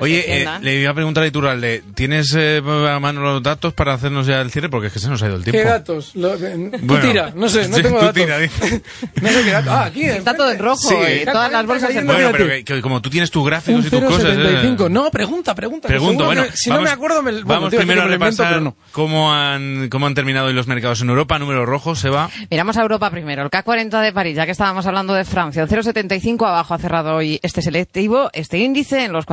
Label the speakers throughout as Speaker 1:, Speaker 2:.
Speaker 1: Oye, eh, le iba a preguntar a Iturralde, ¿tienes eh, a mano los datos para hacernos ya el cierre? Porque es que se nos ha ido el tiempo.
Speaker 2: ¿Qué datos? Lo- eh, tú
Speaker 1: Bueno.
Speaker 2: tira, no sé, no tengo
Speaker 1: tú
Speaker 2: datos.
Speaker 1: tira,
Speaker 2: no sé qué datos. Ah, aquí.
Speaker 3: Está todo en rojo
Speaker 1: Sí.
Speaker 3: y todas las bolsas en
Speaker 1: Bueno, pero que, que como tú tienes tus gráficos y tus cosas... eh,
Speaker 2: 0,75. No, pregunta, pregunta.
Speaker 1: Pregunto, bueno,
Speaker 2: que si no me acuerdo me... bueno,
Speaker 1: vamos primero a repasar
Speaker 2: no.
Speaker 1: cómo han, cómo han terminado hoy los mercados en Europa. Número rojo, se va.
Speaker 3: Miramos a Europa primero. El CAC 40 de París, ya que estábamos hablando de Francia. Un 0,75 abajo ha cerrado hoy este selectivo, este índice, en los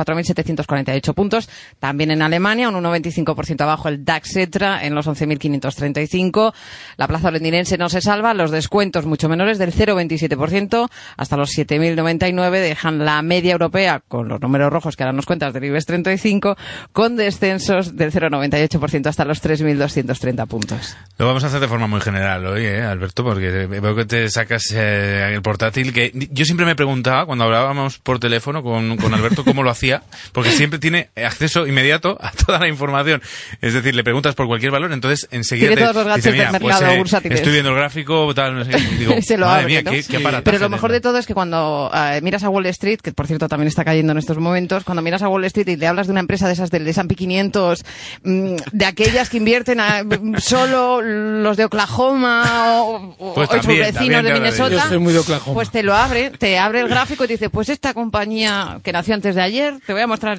Speaker 3: 4.748 puntos. También en Alemania, un 1,25% abajo el DAX Etra en los 11.535. La plaza londinense no se salva. Los descuentos mucho menores del 0,27% hasta los 7.099 dejan la media europea con los números rojos que ahora nos cuentas del IBEX 35 con descensos del 0,98% hasta los 3.230 puntos.
Speaker 1: Lo vamos a hacer de forma muy general hoy, ¿eh, Alberto? Porque veo que te sacas eh, el portátil. que Yo siempre me preguntaba, cuando hablábamos por teléfono con, con Alberto, cómo lo hacía, porque siempre tiene acceso inmediato a toda la información. Es decir, le preguntas por cualquier valor, entonces enseguida
Speaker 3: Tiene
Speaker 1: te
Speaker 3: todos los gadgets
Speaker 1: dice, "Mira,
Speaker 3: del
Speaker 1: pues,
Speaker 3: mercado
Speaker 1: eh,
Speaker 3: bursátiles".
Speaker 1: estoy viendo el gráfico, tal, no sé. qué". Y digo,
Speaker 3: se lo
Speaker 1: madre
Speaker 3: abre,
Speaker 1: mía,
Speaker 3: ¿no?
Speaker 1: qué, qué aparataje
Speaker 3: Pero lo mejor de todo es que cuando eh, miras a Wall Street, que por cierto también está cayendo en estos momentos, cuando miras a Wall Street y le hablas de una empresa de esas del S&P 500, mm, de aquellas que invierten a- mm, solo los de Oklahoma o, o-
Speaker 1: Pues
Speaker 3: o sus vecinos de Minnesota,
Speaker 2: ellos. Yo soy muy de Oklahoma.
Speaker 3: pues te lo abre, te abre el gráfico y te dice, pues esta compañía que nació antes de ayer, te voy a mostrar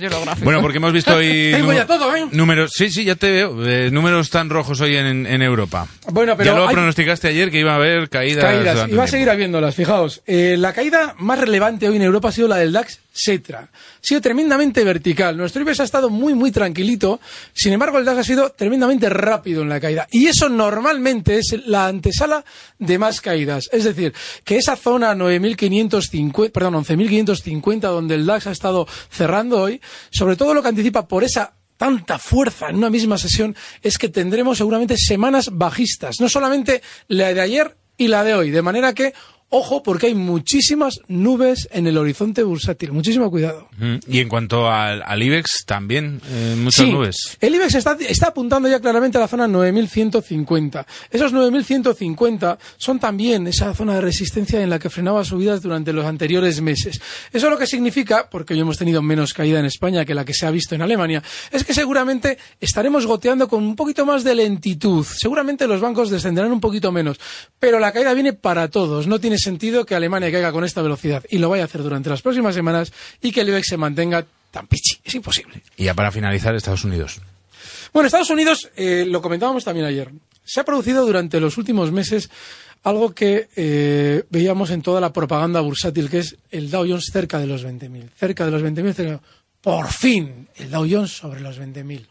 Speaker 1: Bueno, porque hemos visto hoy...
Speaker 2: Tengo ya todo, ¿eh?
Speaker 1: Números, sí, sí, ya te veo. eh, números tan rojos hoy en, en Europa.
Speaker 2: Bueno, pero
Speaker 1: ya lo
Speaker 2: hay-
Speaker 1: pronosticaste ayer que iba a haber caídas.
Speaker 2: Caídas. Y va a seguir habiéndolas, fijaos. Eh, la caída más relevante hoy en Europa ha sido la del DAX Setra. Ha sido tremendamente vertical. Nuestro IBEX ha estado muy, muy tranquilito. Sin embargo, el DAX ha sido tremendamente rápido en la caída. Y eso normalmente es la antesala de más caídas. Es decir, que esa zona 9.550, perdón, 11.550 donde el DAX ha estado cerrando hoy, sobre todo lo que anticipa por esa tanta fuerza en una misma sesión es que tendremos seguramente semanas bajistas, no solamente la de ayer y la de hoy, de manera que ojo porque hay muchísimas nubes en el horizonte bursátil, muchísimo cuidado.
Speaker 1: Y en cuanto al, al IBEX, también eh, muchas
Speaker 2: Sí,
Speaker 1: nubes.
Speaker 2: El IBEX está, está apuntando ya claramente a la zona 9.150. Esos 9.150 son también esa zona de resistencia en la que frenaba subidas durante los anteriores meses. Eso lo que significa, porque hoy hemos tenido menos caída en España que la que se ha visto en Alemania, es que seguramente estaremos goteando con un poquito más de lentitud. Seguramente los bancos descenderán un poquito menos. Pero la caída viene para todos. No tiene sentido que Alemania caiga con esta velocidad y lo vaya a hacer durante las próximas semanas y que el IBEX se mantenga tan pichi. Es imposible.
Speaker 1: Y ya para finalizar, Estados Unidos.
Speaker 2: Bueno, Estados Unidos, eh, lo comentábamos también ayer, se ha producido durante los últimos meses algo que eh, veíamos en toda la propaganda bursátil, que es el Dow Jones cerca de los 20.000. Cerca de los 20.000, cerca- por fin, el Dow Jones sobre los 20.000.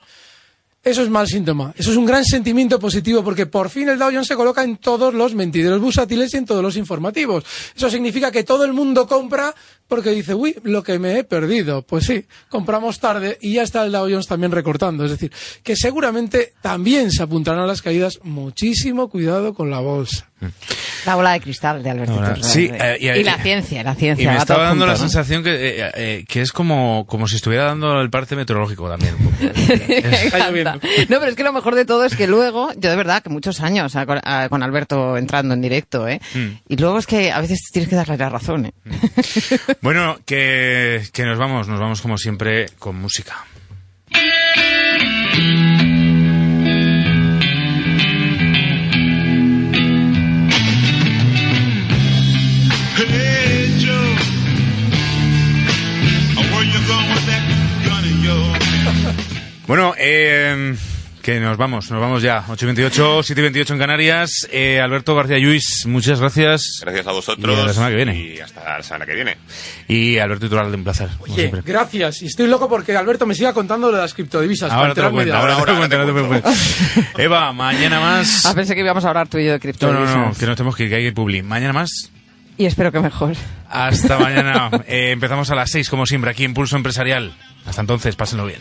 Speaker 2: Eso es mal síntoma. Eso es un gran sentimiento positivo porque por fin el Dow Jones se coloca en todos los mentideros bursátiles y en todos los informativos. Eso significa que todo el mundo compra porque dice, uy, lo que me he perdido. Pues sí, compramos tarde y ya está el Dow Jones también recortando. Es decir, que seguramente también se apuntarán a las caídas. Muchísimo cuidado con la bolsa.
Speaker 3: La bola de cristal de Fernández.
Speaker 1: sí, eh, y-
Speaker 3: y, la ciencia, la ciencia.
Speaker 1: Y me estaba dando la sensación que, eh, eh, que es como, como si estuviera dando el parte meteorológico también. un poco.
Speaker 3: No, pero es que lo mejor de todo es que luego, yo de verdad que muchos años a- a- con Alberto entrando en directo, ¿eh?
Speaker 1: Mm.
Speaker 3: Y luego es que a veces tienes que darle la razón, ¿eh?
Speaker 1: Bueno, que, que nos vamos, nos vamos como siempre con música. Bueno, eh, que nos vamos, nos vamos ya. 8.28, 7.28 en Canarias. Eh, Alberto García Lluís, muchas gracias.
Speaker 4: Gracias a vosotros.
Speaker 1: Y a la semana que viene.
Speaker 4: Y hasta la semana que viene.
Speaker 1: Y Alberto Iturralde, un placer.
Speaker 2: Oye,
Speaker 1: siempre.
Speaker 2: gracias. Y estoy loco porque Alberto me siga contando lo de las criptodivisas.
Speaker 1: Ahora
Speaker 2: para
Speaker 1: te lo cuento, ahora te lo
Speaker 4: ahora
Speaker 1: cuento,
Speaker 4: te
Speaker 1: no te preocupes. Eva, mañana más.
Speaker 3: Ah, pensé que íbamos a hablar tú y yo de cripto.
Speaker 1: No, no, no, que nos tenemos que ir, que hay que ir publi. Mañana más.
Speaker 3: Y espero que mejor.
Speaker 1: Hasta mañana. Eh, empezamos a las 6, como siempre, aquí en Pulso Empresarial. Hasta entonces, pásenlo bien.